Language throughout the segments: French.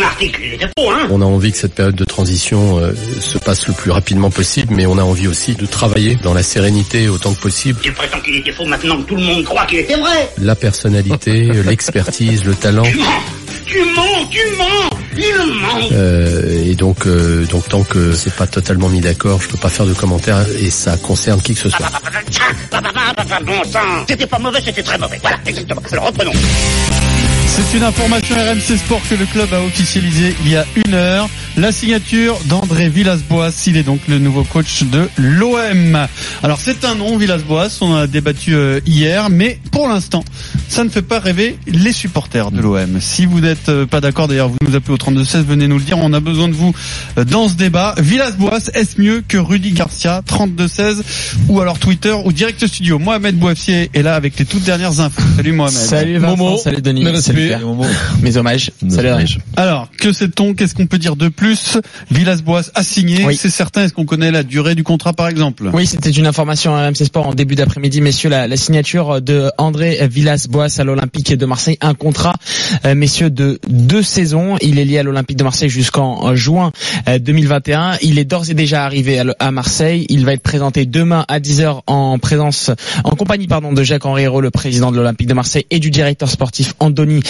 faux, hein On a envie que cette période de transition euh, se passe le plus rapidement possible, mais on a envie aussi de travailler dans la sérénité autant que possible. Tu prétends qu'il était faux maintenant que tout le monde croit qu'il était vrai La personnalité, l'expertise, le talent. Tu mens Tu mens Tu mens Il ment Euh, et donc, euh, donc tant que c'est pas totalement mis d'accord, je peux pas faire de commentaires et ça concerne qui que ce soit. Bon C'était pas mauvais, c'était très mauvais. Voilà, exactement. Alors reprenons. C'est une information RMC Sport que le club a officialisé il y a une heure. La signature d'André Villas-Boas, il est donc le nouveau coach de l'OM. Alors c'est un nom, Villas-Boas, on a débattu euh, hier, mais pour l'instant, ça ne fait pas rêver les supporters de l'OM. Si vous n'êtes euh, pas d'accord, d'ailleurs, vous nous appelez au 32-16, venez nous le dire, on a besoin de vous euh, dans ce débat. Villas-Boas, est-ce mieux que Rudy Garcia, 32-16, ou alors Twitter, ou Direct Studio Mohamed Bouafier est là avec les toutes dernières infos. Salut Mohamed. Salut Vincent, Momo. salut Denis, salut Mes hommages. Salut. Alors, que sait-on? Qu'est-ce qu'on peut dire de plus? Villas-Boas a signé, Oui. c'est certain. Est-ce qu'on connaît la durée du contrat, par exemple? Oui, c'était une information à RMC Sport en début d'après-midi, messieurs, la, la signature de André Villas-Boas à l'Olympique de Marseille, un contrat, euh, messieurs, de deux saisons. Il est lié à l'Olympique de Marseille jusqu'en euh, juin euh, 2021. Il est d'ores et déjà arrivé à, le- à Marseille. Il va être présenté demain à 10h en présence, en compagnie, pardon, de Jacques-Henri Hérault, le président de l'Olympique de Marseille, et du directeur sportif Andoni euh,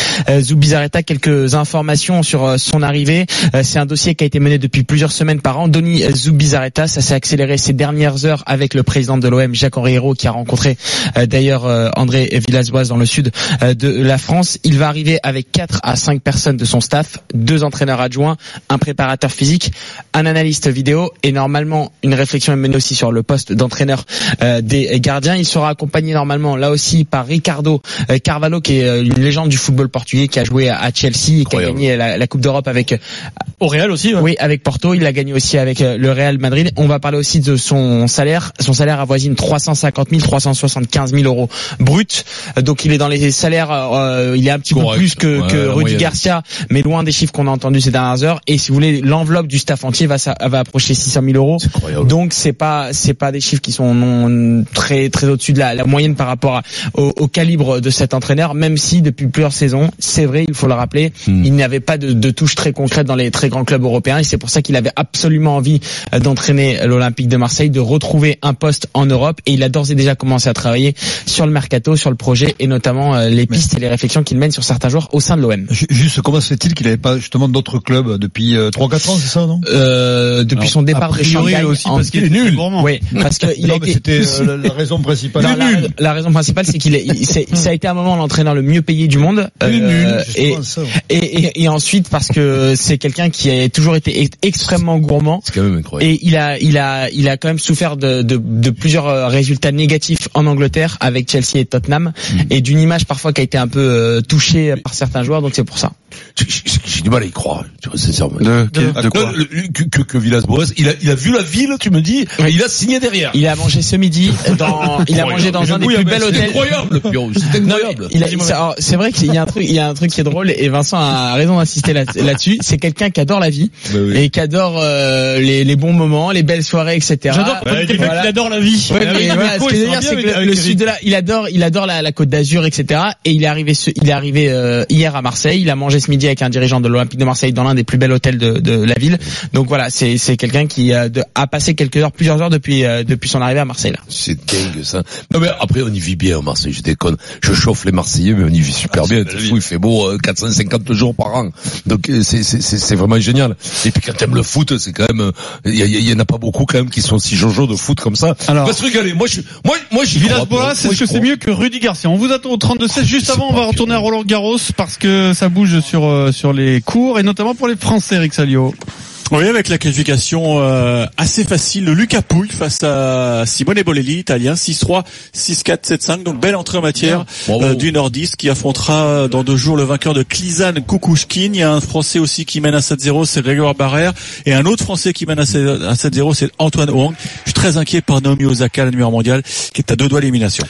Zubizarreta. Quelques informations sur euh, son arrivée. Euh, C'est un dossier qui a été mené depuis plusieurs semaines par Andoni Zubizarreta. Ça s'est accéléré ces dernières heures avec le président de l'OM, Jacques-Henri Hérault, qui a rencontré euh, d'ailleurs euh, André Villas-Boas dans le sud euh, de la France. Il va arriver avec 4 à 5 personnes de son staff, deux entraîneurs adjoints, un préparateur physique, un analyste vidéo et normalement une réflexion est menée aussi sur le poste d'entraîneur euh, des gardiens. Il sera accompagné normalement là aussi par Ricardo euh, Carvalho qui est euh, une légende du football portugais qui a joué à Chelsea et qui a gagné la, la Coupe d'Europe avec euh, Au Real aussi. ouais. oui, avec Porto, il a gagné aussi avec euh, le Real Madrid. On va parler aussi de son salaire. Son salaire avoisine 350 000, 375 000 euros brut. Donc il est dans les salaires, euh, il est un petit Correct. peu plus que, Ouais, que la Rudy. Garcia, mais loin des chiffres qu'on a entendus ces dernières heures. Et si vous voulez, l'enveloppe du staff entier va, va approcher 600 000 euros. Donc c'est pas c'est pas des chiffres qui sont non très très au-dessus de la, la moyenne par rapport à- au, au calibre de cet entraîneur. Même si depuis plusieurs saisons, c'est vrai, il faut le rappeler, Hmm. il n'avait pas de, de touche très concrète dans les très grands clubs européens. Et c'est pour ça qu'il avait absolument envie euh, d'entraîner l'Olympique de Marseille, de retrouver un poste en Europe. Et il a d'ores et déjà commencé à travailler sur le mercato, sur le projet et notamment euh, les pistes et les réflexions qu'il mène sur certains joueurs au sein de l'OM. Ju- Juste, comment se fait-il qu'il n'avait pas justement d'autres clubs depuis euh, 3-4 ans, c'est ça, non? Euh, depuis Alors, son départ a de Shanghai aussi en- parce qu'il est nul. Oui, parce qu'il a Non, mais été c'était euh, la, raison principale. Non, la, la raison principale, c'est qu'il il- ça a été à un moment l'entraîneur le mieux payé du monde. Nul, Euh, et, et, et, et ensuite parce que c'est quelqu'un qui a toujours été ex- extrêmement gourmand. C'est quand même incroyable. Et il a, il a, il a quand même souffert de, de, de plusieurs euh, résultats négatifs en Angleterre avec Chelsea et Tottenham Mm. et d'une image parfois qui a été un peu euh, touchée par certains joueurs. Donc c'est pour ça. J'ai- du mal à y croire, tu vois, sincèrement. De, de, de quoi Le- que, que, que Villas-Boas, il a, il a vu la ville, tu me dis, Oui. et il a signé derrière. Il a mangé ce midi dans, il a mangé dans un des plus bels C'est hôtels. incroyable, c'est Non, incroyable. il a- c'est vrai qu'il y a un truc, il y a un truc qui est drôle et Vincent a raison d'insister là- là-dessus. c'est quelqu'un qui adore la vie Bah oui. et qui adore euh, les, les bons moments, les belles soirées, etc. J'adore quelqu'un voilà. qui adore la vie. Ce que il je veux sera dire, bien c'est que avec- le, avec le Eric. sud de la, il adore, il adore la, la Côte d'Azur, etc. Et il est arrivé, ce- il est arrivé euh, hier à Marseille. Il a mangé ce midi avec un dirigeant de l'Olympique de Marseille dans l'un des plus bels hôtels de, de la ville. Donc voilà, c'est c'est quelqu'un qui a, de- a passé quelques heures, plusieurs heures depuis euh, depuis son arrivée à Marseille là. C'est dingue ça. Non mais après on y vit bien à Marseille, je déconne. Je chauffe les Marseillais mais on y vit super Ah, bien. c'est C'est la fou, il fait beau euh, 450 jours par an. Donc euh, c'est c'est c'est c'est vraiment génial. Et puis quand t'aimes le foot, c'est quand même euh, il y, a- il y en a pas beaucoup quand même qui sont si jojo de foot comme ça. Alors- on va se régaler. Moi je moi moi j'y. Villas-Boas, c'est mieux que Rudy Garcia? On vous attend au 32-16. Juste Je sais avant, on va retourner à. Roland Garros parce que ça bouge sur euh, sur les cours et notamment pour les Français, Eric Salio. Oui, avec la qualification euh, assez facile de Lucas Pouille face à Simone Bolelli, italien, 6-3, 6-4, 7-5. Donc belle entrée en matière euh, du nordiste qui affrontera dans deux jours le vainqueur de Klizan Kukushkin. Il y a un Français aussi qui mène à 7-0, c'est Grégoire Barrère. Et un autre Français qui mène à 7-0, c'est Antoine Hong. Je suis très inquiet par Naomi Osaka, la numéro mondiale, qui est à deux doigts d'élimination.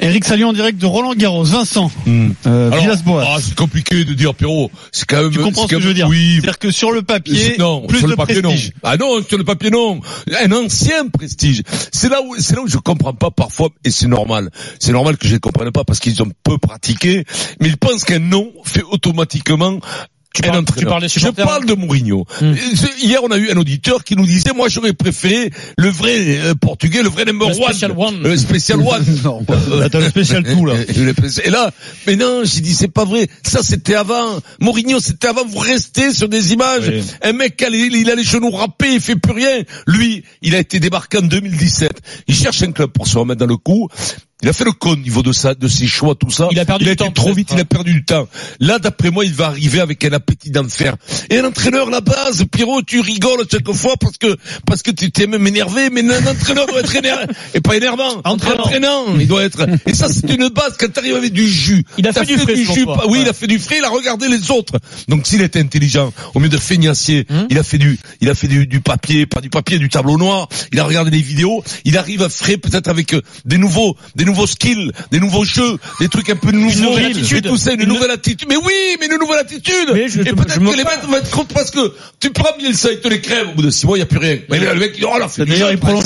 Eric Salio en direct de Roland Garros. Vincent, Hmm. euh, Alors, Villas-Boas. ah, c'est compliqué de dire Pierrot. C'est quand même. tu comprends ce que je veux dire Oui. C'est-à-dire que sur le papier, non, plus sur le papier prestige. non. Ah non, sur le papier non. Un ancien prestige. C'est là où c'est là où je comprends pas parfois et c'est normal. C'est normal que je ne comprenne pas parce qu'ils ont peu pratiqué, mais ils pensent qu'un nom fait automatiquement parles- tu parles des Je parle de Mourinho. Hmm. Euh, Hier, on a eu un auditeur qui nous disait, moi, j'aurais préféré le vrai euh, portugais, le vrai number Le one. special one. Le special one. Non, le spécial tout, là. Et là, mais non, j'ai dit c'est pas vrai. Ça c'était avant. Mourinho c'était avant. Vous restez sur des images. Oui. Un mec il, il a les genoux râpés, il fait plus rien. Lui, il a été débarqué en 2017. Il cherche un club pour se remettre dans le coup. Il a fait le con au niveau de ça, de ses choix, tout ça. Il a perdu il du été temps, trop vite, il a perdu du temps. Là, d'après moi, il va arriver avec un appétit d'enfer. Et un entraîneur, la base, Pierrot, tu rigoles chaque fois parce que, parce que tu t'es même énervé, mais un entraîneur doit être énervé, et pas énervant. Entraînant. Entraînant, il doit être. Et ça, c'est une base quand t'arrives avec du jus. Il a fait du frais, jus. Oui, Ouais. il a fait du frais, il a regardé les autres. Donc s'il était intelligent, au mieux de feignassier, Hum. il a fait du, il a fait du, du papier, pas du papier, du tableau noir. Il a regardé des vidéos. Il arrive frais, peut-être avec euh, des nouveaux, des nouveaux skills, des nouveaux jeux, des trucs un peu nouveaux. Et attitude. tout ça, une, Une- nouvelle attitude. Mais oui, mais une nouvelle attitude. Mais je- et peut-être que les mecs vont être contre parce que tu prends Bielsa, il te les crève. Au bout de six mois, il n'y a plus rien. Mais le mec, oh là, fait jeu, il prolonge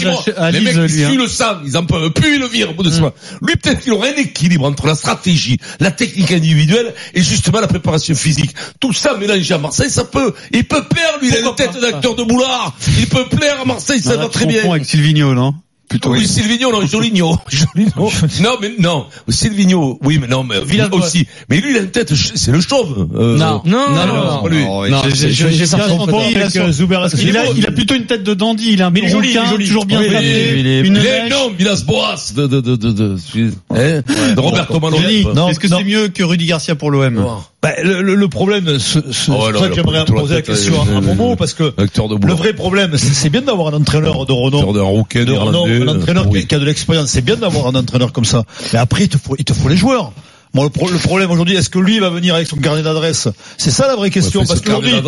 Les mecs, ils hein. suent le sang, ils en peuvent plus, ils le virent au bout de six mois. Lui, peut-être qu'il aurait un équilibre entre la stratégie, la technique individuelle et justement la préparation physique. Tout ça mélangé à Marseille, ça peut, il peut plaire, lui, il a une tête d'acteur de boulard. Il peut plaire à Marseille, ça va très bien. avec non? Plutôt, Oui. Silvino, non, Joligno. Joligno. Non, mais non. Silvino, oui, mais non, mais aussi. Mais lui, il a une tête, c'est le chauve. euh, Non, Non, non, non, J'ai- ça Il a, beau. il a plutôt une tête de dandy, il a un Mais joli, toujours bien frappé, il est- énorme, Villas-Boas de, de, de, de, de, hein, de Roberto Non, est-ce que c'est mieux que Rudy Garcia pour l'OM Bah, le, le- le problème, ce, ce, Oh, c'est non, ça que a j'aimerais poser la question euh, à Momo, parce que de le vrai problème, c'est c'est bien d'avoir un entraîneur de renom. D'un rouquin de renom, un entraîneur qui- oui. qui a de l'expérience. C'est bien d'avoir un entraîneur comme ça. Mais après, il te faut, il te faut les joueurs. Moi, le, pro- le problème aujourd'hui, est-ce que lui va venir avec son carnet d'adresse? C'est ça la vraie question. Ouais, parce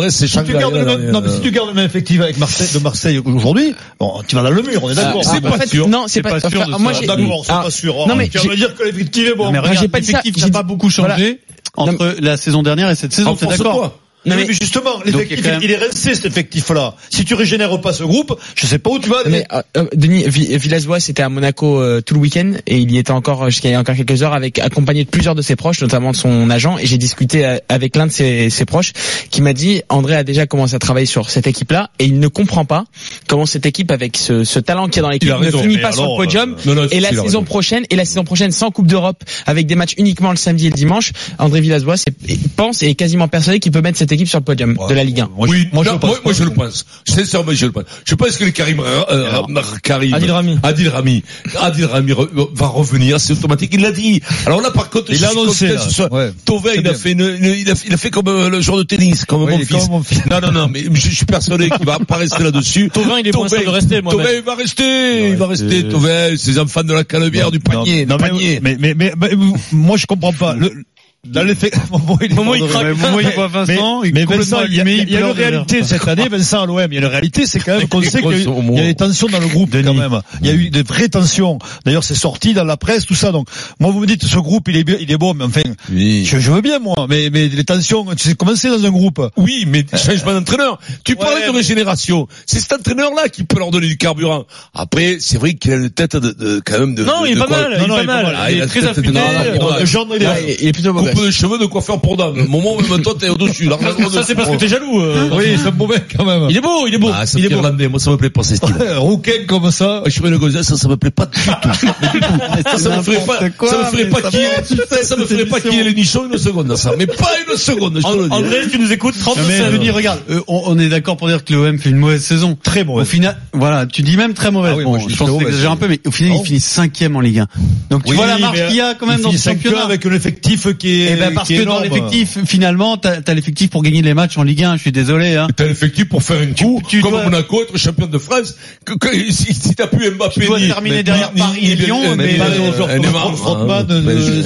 c'est si chaque tu gardes le gars, même, là, non, mais euh, si tu gardes le même effectif avec Marseille, de Marseille aujourd'hui, bon, tu vas dans le mur, on est d'accord. c'est En pas fait, sûr. non, c'est C'est pas, pas sûr enfin, de moi D'accord, c'est Ah, pas sûr. non, mais tu vas me dire que l'effectif est bon. Non, mais j'ai pas dit ça, l'effectif n'a pas beaucoup changé entre la saison dernière et cette saison, t'es d'accord Non, mais, mais- justement, l'effectif, même- il est resté cet effectif-là. Si tu régénères pas ce groupe, je sais pas où tu vas. Mais euh, euh, Denis Vi- Villas-Boas était à Monaco euh, tout le week-end et il y était encore euh, jusqu'à il y a encore quelques heures avec accompagné de plusieurs de ses proches, notamment de son agent. Et j'ai discuté euh, avec l'un de ses, ses proches qui m'a dit André a déjà commencé à travailler sur cette équipe-là et il ne comprend pas comment cette équipe avec ce, ce talent qu'il y a dans l'équipe ne raison, finit pas sur alors, le podium. Non, non, Et la saison raison. prochaine, et la saison prochaine sans Coupe d'Europe, avec des matchs uniquement le samedi et le dimanche, André Villas-Boas est- est- pense et est quasiment persuadé qu'il peut mettre cette équipe sur le podium de la Ligue 1. Moi, je- oui, moi, je non, le pense moi, pas. moi, je le pense. Sincèrement, je le pense. Je pense que les Karim, euh, Karim, Adil Rami. Adil Rami, Adil Rami re- va revenir, c'est automatique. Il l'a dit. Alors là, par contre, Il je suis annoncé, Ouais. C'est il a fait une, une- il a, il a fait comme euh, le joueur de tennis, comme Oui, mon fils. comme mon fils. Non, non, non, mais je, je suis persuadé qu'il va pas rester là-dessus. Thauvin, il est bon, Thauvin- de rester, moi. Thauvin, il va rester, il va rester, Thauvin, ses enfants de la Canebière, du panier, Non, du mais, panier. mais, mais, mais, mais, moi, je comprends pas. Le, dans l'effet, Momo, il est Momo, il craque. Mais Momo, il voit Vincent, il est mais Vincent, il y a, allumé, il y a une réalité cette année, Vincent, à l'OM. Il y a une réalité, c'est quand même qu'on sait qu'il y, a il des tensions dans le groupe, quand même. Il y a eu des vraies tensions. D'ailleurs, c'est sorti dans la presse, tout ça. Donc, moi, vous me dites, ce groupe, il est il est bon, mais enfin, Oui. je, je veux bien, moi. Mais, mais les tensions, tu sais comment c'est dans un groupe? Oui, mais changement d'entraîneur. Tu parlais de mais- régénération. C'est cet entraîneur-là qui peut leur donner du carburant. Après, c'est vrai qu'il a une tête de, de- quand même de. Non, de- il est pas mal, il est pas il est pas mal. Ah, Il il est très affûté. Est- Ah, est beau Coupe de cheveux de coiffeur pour dame. Moment, même toi, t'es au-dessus. Là, Ça, c'est parce que t'es jaloux. euh. Oui, c'est mauvais, quand même. Il est beau, il est beau. Ah, c'est Il est beau. irlandais. Moi, ça me plaît pas, ce style. Rouquin comme ça. Je suis une gonzesse, ça, ça me plaît pas du tout. Ça, ça me ferait pas, ça me ferait pas ça qu'il y va, ait, tu sais, ça me ferait pas une seconde, ça. Mais pas une seconde. André, tu nous écoutes, 30 Non, mais Denis, regarde, euh, on, est d'accord pour dire que l'OM fait une mauvaise saison. Très Au mauvaise. final, voilà, tu dis même très mauvaise. Ah oui, bon, moi, je pense que un peu, mais au final, Non. il finit cinquième en Ligue 1. Donc tu Oui, vois la mais qu'il y a quand même dans ce championnat. avec un effectif qui est, Eh ben parce qui est que dans énorme. l'effectif, finalement, t'as as, l'effectif pour gagner les matchs en Ligue 1. Je suis désolé. Hein. T'as l'effectif pour faire une coup, tu comme dois- Monaco, être champion de France. Que, que, si, si t'as pu Mbappé, Tu dois terminer derrière ni- Paris et Lyon, mais ben,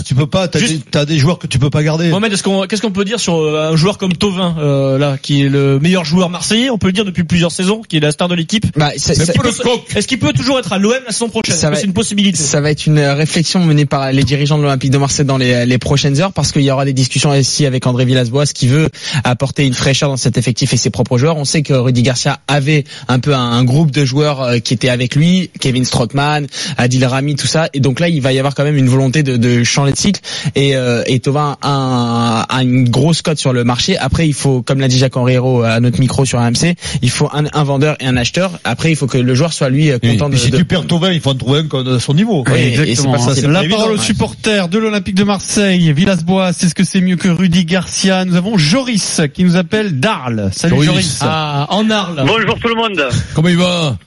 tu peux pas, t'as des, joueurs que tu peux pas garder. Mohamed, qu'on, qu'est-ce qu'on peut dire sur euh, un joueur comme Tovin, euh, là, qui est le meilleur joueur marseillais, on peut le dire depuis plusieurs saisons, qui est la star de l'équipe? Bah. Est-ce qu'il peut toujours être à l'OM la saison prochaine? C'est une possibilité? ça va être une réflexion menée par les dirigeants de l'Olympique de Marseille dans les, les prochaines heures parce parce qu'il y aura des discussions aussi avec André Villas-Boas qui veut apporter une fraîcheur dans cet effectif et ses propres joueurs. On sait que Rudy Garcia avait un peu un, un groupe de joueurs euh, qui étaient avec lui, Kevin Strootman, Adil Rami, tout ça. Et donc là, il va y avoir quand même une volonté de, de changer de cycle. Et, euh, et a, un- a une grosse cote sur le marché. Après, il faut, comme l'a dit Jacques Henriero à notre micro sur AMC, il faut un, un vendeur et un acheteur. Après, il faut que le joueur soit lui euh, content de, Mais si de- tu perds Tovin, il faut en trouver un a son niveau. Oui, et Exactement. pas ça, la parole aux supporters de l'Olympique de Marseille. Villas-Boas, est-ce que c'est mieux que Rudy Garcia Nous avons Joris qui nous appelle Darl. Salut Joris. Joris. Ah, en Arles. Bonjour tout le monde. Comment il va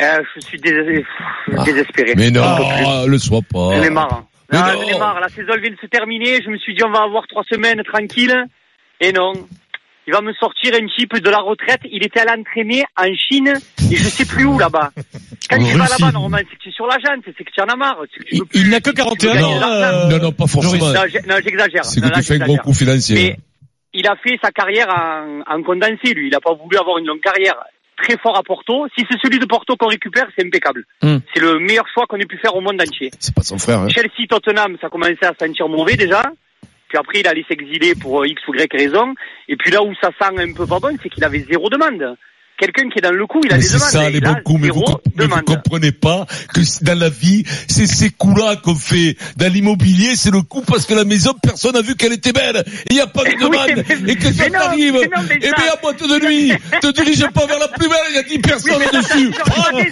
Euh, je suis dés- pff, désespéré. Mais non, plus. le sois pas. J'en ai marre. Mais Ah, non. j'en ai marre. La saison vient de se terminer. Je me suis dit on va avoir trois semaines tranquille. Et non. Il va me sortir un type de la retraite. Il était allé entraîner en Chine et je sais plus où là-bas. Quand En tu vas là-bas, normalement, c'est que tu es sur la jante, c'est que tu en as marre. c'est que tu Il, veux plus- il n'a que tu veux 41 gagner ans. euh, Non, non, pas forcément. Non, j'exagère. C'est que tu fais un gros coup financier. Mais il a fait sa carrière en, en condensé, lui. Il n'a pas voulu avoir une longue carrière. Très fort à Porto. Si c'est celui de Porto qu'on récupère, c'est impeccable. Hmm. C'est le meilleur choix qu'on ait pu faire au monde entier. C'est pas son frère. Hein. Chelsea, Tottenham, ça commençait à sentir mauvais déjà. Puis après, il allait s'exiler pour euh, X ou Y raison. Et puis là où ça sent un peu pas bon, c'est qu'il avait zéro demande. Quelqu'un qui est dans le coup, il a Mais des c'est demandes. ça Et les bons coups, mais vous, demande. comprenez pas que dans la vie, c'est ces coups-là qu'on fait. Dans l'immobilier, c'est le coup parce que la maison, personne n'a vu qu'elle était belle. Et il n'y a pas de demande. et que ça t'arrive. Et ça- bien à boîte de nuit, te dirige pas vers la plus belle, il y a 10 personnes ça, dessus.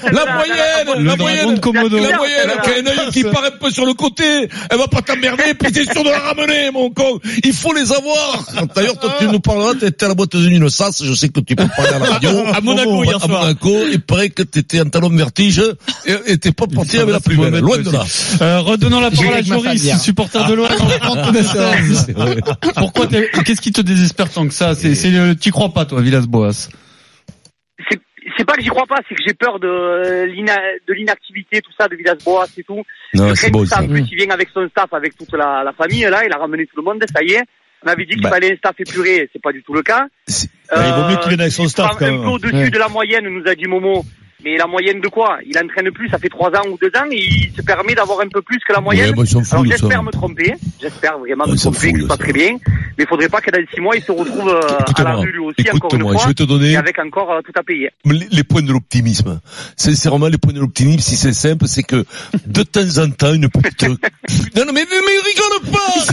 c'est la moyenne, la- Le moyenne, la moyenne, qui a un œil qui part un peu sur le côté, elle va pas t'emmerder, puis t'es sûr de la ramener, mon con. Il faut les avoir. D'ailleurs, toi, tu nous parleras, t'étais à la boîte de nuit de Sas, je sais que tu peux parler à la radio. À Monaco, hier à soir. Monaco, il paraît que t'étais en talon de vertige et t'es pas parti avec la plus belle. Loin de là. Euh, redonnons la parole à Joris, supporter de l'OM. C'est vrai. Pourquoi t'es- Qu'est-ce qui te désespère tant que ça C'est, c'est, t'y crois pas toi, Villas-Boas c'est c'est pas que j'y crois pas, c'est que j'ai peur de, l'ina- de l'inactivité, tout ça, de Villas-Boas et tout. Non, Je c'est ça. ça. En plus, il vient avec son staff, avec toute la, la famille, là, il a ramené tout le monde, ça y est. On avait dit qu'il Bah. fallait un staff épuré, c'est pas du tout le cas. Ouais, il vaut mieux qu'il vienne avec son staff, quand Un peu au-dessus Ouais. de la moyenne, nous a dit Momo. Mais la moyenne de quoi? Il entraîne plus, ça fait trois ans ou deux ans, et il se permet d'avoir un peu plus que la moyenne. Ouais, bah, Alors j'espère me tromper, j'espère vraiment Ouais, me tromper, que c'est pas très bien. Mais il faudrait pas que dans six mois, il se retrouve euh, à la rue lui aussi, encore une fois, je vais te donner et avec encore euh, tout à payer. les, les points de l'optimisme. Sincèrement, les points de l'optimisme, si c'est simple, c'est que de temps en temps, une petite... non, non, mais, mais rigole pas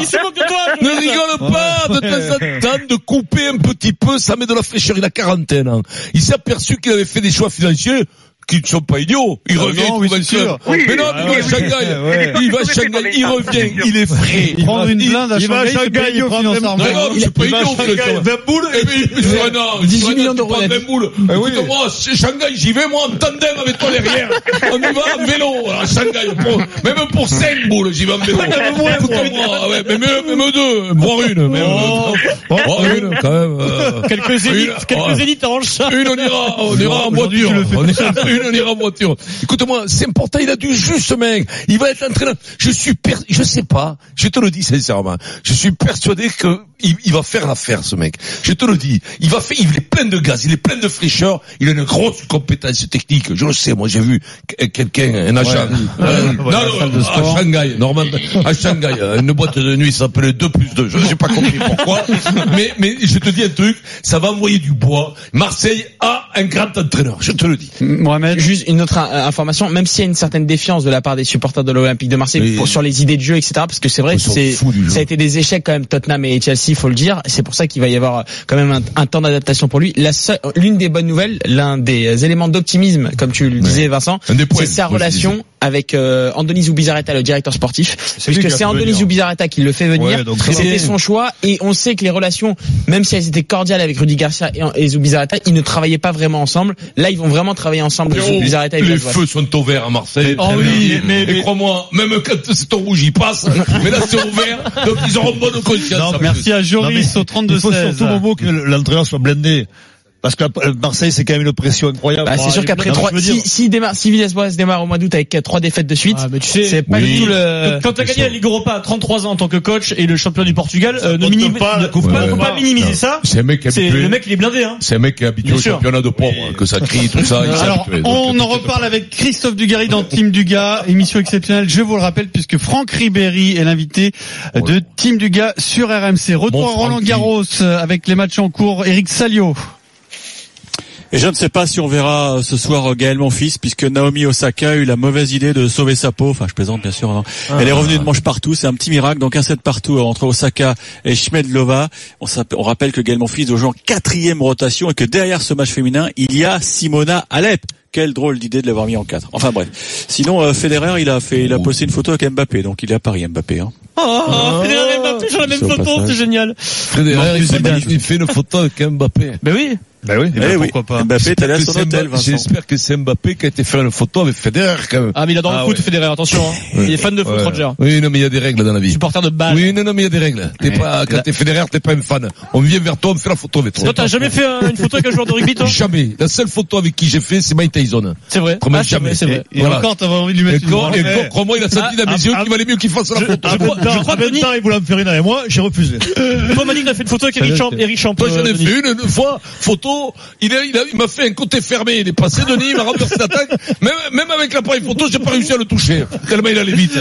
Il se moque de toi. Ne rigole pas de temps en temps de couper un petit peu, ça met de la fraîcheur. Il a quarantaine ans. Il s'est aperçu qu'il avait fait des choix financiers qui ne sont pas idiots. Il Ah revient, non, il oui, trouve sûr. Oui, mais non, il va à Shanghai. Il va à Shanghai, il revient, il est frais. Il Prendre va- une blinde à il va à Shanghai, il prend financièrement. Non, non, c'est pas Il va à idiot, Shanghai, ce 20 boules, Et puis, puis, sur un an, 18 sur un an, millions d'euros prends net. 20 boules. Ah oui. Écoute-moi, c'est Shanghai, j'y vais, moi, en tandem avec toi derrière. On y va en vélo, à Shanghai. Même pour 5 boules, j'y vais en vélo. Écoute-moi, ouais, mais même, même deux, voire une, même. Oh. Oh, une, quand même. euh, Quelques Une- quelques arrangent ça. Une, on ira, on ira en voiture. Une, on ira en voiture. Écoute-moi, c'est important, il a du jus, ce mec. Il va être entraîneur. Je suis per... je sais pas. Je te le dis sincèrement. Je suis persuadé que il, il va faire l'affaire, ce mec. Je te le dis. Il va faire, il est plein de gaz, il est plein de fraîcheur, il a une grosse compétence technique. Je le sais, moi, j'ai vu que- quelqu'un, un agent. euh, non, non, à Shanghai, normalement, à Shanghai, euh, une boîte de nuit s'appelait 2 plus 2. Je n'ai pas compris pourquoi. mais, mais je te dis un truc, ça va envoyer du bois. Marseille a un grand entraîneur. Je te le dis. Mohamed Juste une autre euh, information, même s'il y a une certaine défiance de la part des supporters de l'Olympique de Marseille pour, sur les idées de jeu, etc. Parce que c'est vrai c'est ça a été des échecs quand même Tottenham et Chelsea, il faut le dire. C'est pour ça qu'il va y avoir euh, quand même un, un temps d'adaptation pour lui. La seule- l'une des bonnes nouvelles, l'un des euh, éléments d'optimisme, comme tu le disais Vincent, c'est sa relation avec euh, Andoni Zubizarreta, le directeur sportif, puisque c'est Andoni. Zubizarreta qui le fait venir. Ouais. C'était son choix et on sait que les relations, même si elles étaient cordiales avec Rudy Garcia et, et Zubizarreta, ils ne travaillaient pas vraiment ensemble. Là, ils vont vraiment travailler ensemble. Zubizarreta et les feux sont au vert à Marseille. Oh oui, mais- et mais- crois-moi, même quand c'est au rouge, ils passent. mais là, c'est au vert. Donc, ils auront bonne conscience. Non. Merci à Joris au Il faut 32-16. surtout Momo que l'entraîneur soit blindé. Parce que la- Marseille, c'est quand même une pression incroyable. Bah, c'est sûr qu'après trois, si, si, démarre, si Villas-Boas démarre au mois d'août avec euh, trois défaites de suite, Ah, mais tu sais, c'est pas oui. du tout le. Quand t'as gagné la Ligue Europa à 33 ans en tant que coach et le champion du Portugal, euh, ne minimise pas, ne- faut pas, faut pas minimiser ça. C'est un mec C'est habitué. le mec il est blindé hein. C'est un mec qui est habitué Bien au sûr. championnat de pauvres, que ça crie, tout ça. Alors, habitué. On en reparle avec Christophe Dugarry dans Team Dugas, émission exceptionnelle, je vous le rappelle, puisque Franck Ribéry est l'invité de Team Dugas sur RMC. Retour à Roland. Garros euh, avec les matchs en cours. Eric Salio. Et je ne sais pas si on verra euh, ce soir euh, Gaël Monfils, puisque Naomi Osaka a eu la mauvaise idée de sauver sa peau. Enfin, je plaisante bien sûr. hein. Elle est revenue de manche partout, c'est un petit miracle. Donc un set partout euh, entre Osaka et Schmedlova. On, on rappelle que Gaël Monfils jouer en quatrième rotation et que derrière ce match féminin, il y a Simona Alep. Quelle drôle d'idée de l'avoir mis en quatre. Enfin bref. Sinon, euh, Federer, il a fait, il a posté une photo avec Mbappé, donc il est à Paris, Mbappé. Hein. Oh, Federer et Mbappé sur la même photo, c'est génial. Federer, il fait- magnifique. il fait une photo avec Mbappé. Ben oui. Ben oui. Eh ben, Eh oui, pourquoi pas. Mbappé est allé à son hôtel, Vincent. J'espère que c'est Mbappé qui a été faire une photo avec Federer, quand même. Ah mais il adore Ah le foot ouais. Federer, attention. Hein. Il est fan de foot, Ouais. Roger. Oui, non, mais il y a des règles dans la vie. Supporter de balle. Oui, non, non, mais il y a des règles. T'es pas, quand t'es Federer, t'es pas un fan. On vient vers toi, on fait la photo avec toi. Toi t'as jamais fait euh, une photo avec un joueur de rugby toi Jamais. La seule photo avec qui j'ai fait, c'est Mike Tyson. C'est vrai. Promets Ah, jamais. c'est vrai. Et Voilà. encore, t'avais envie de lui Et mettre une et crois-moi, il a senti Ah, dans mes ah, yeux ah, qu'il valait mieux qu'il fasse la photo. À Je crois- 20 ans, je crois à que 20 Denis- ans, il voulait en faire une avec moi, j'ai refusé. Toi Malik t'as fait une photo avec Eric Champ, Eric Champ. Toi, j'en ai fait une, une fois, photo, il m'a fait un côté fermé, il est passé Denis, il m'a renversé l'attaque, même, même avec l'appareil photo, j'ai pas réussi à le toucher, tellement il allait vite.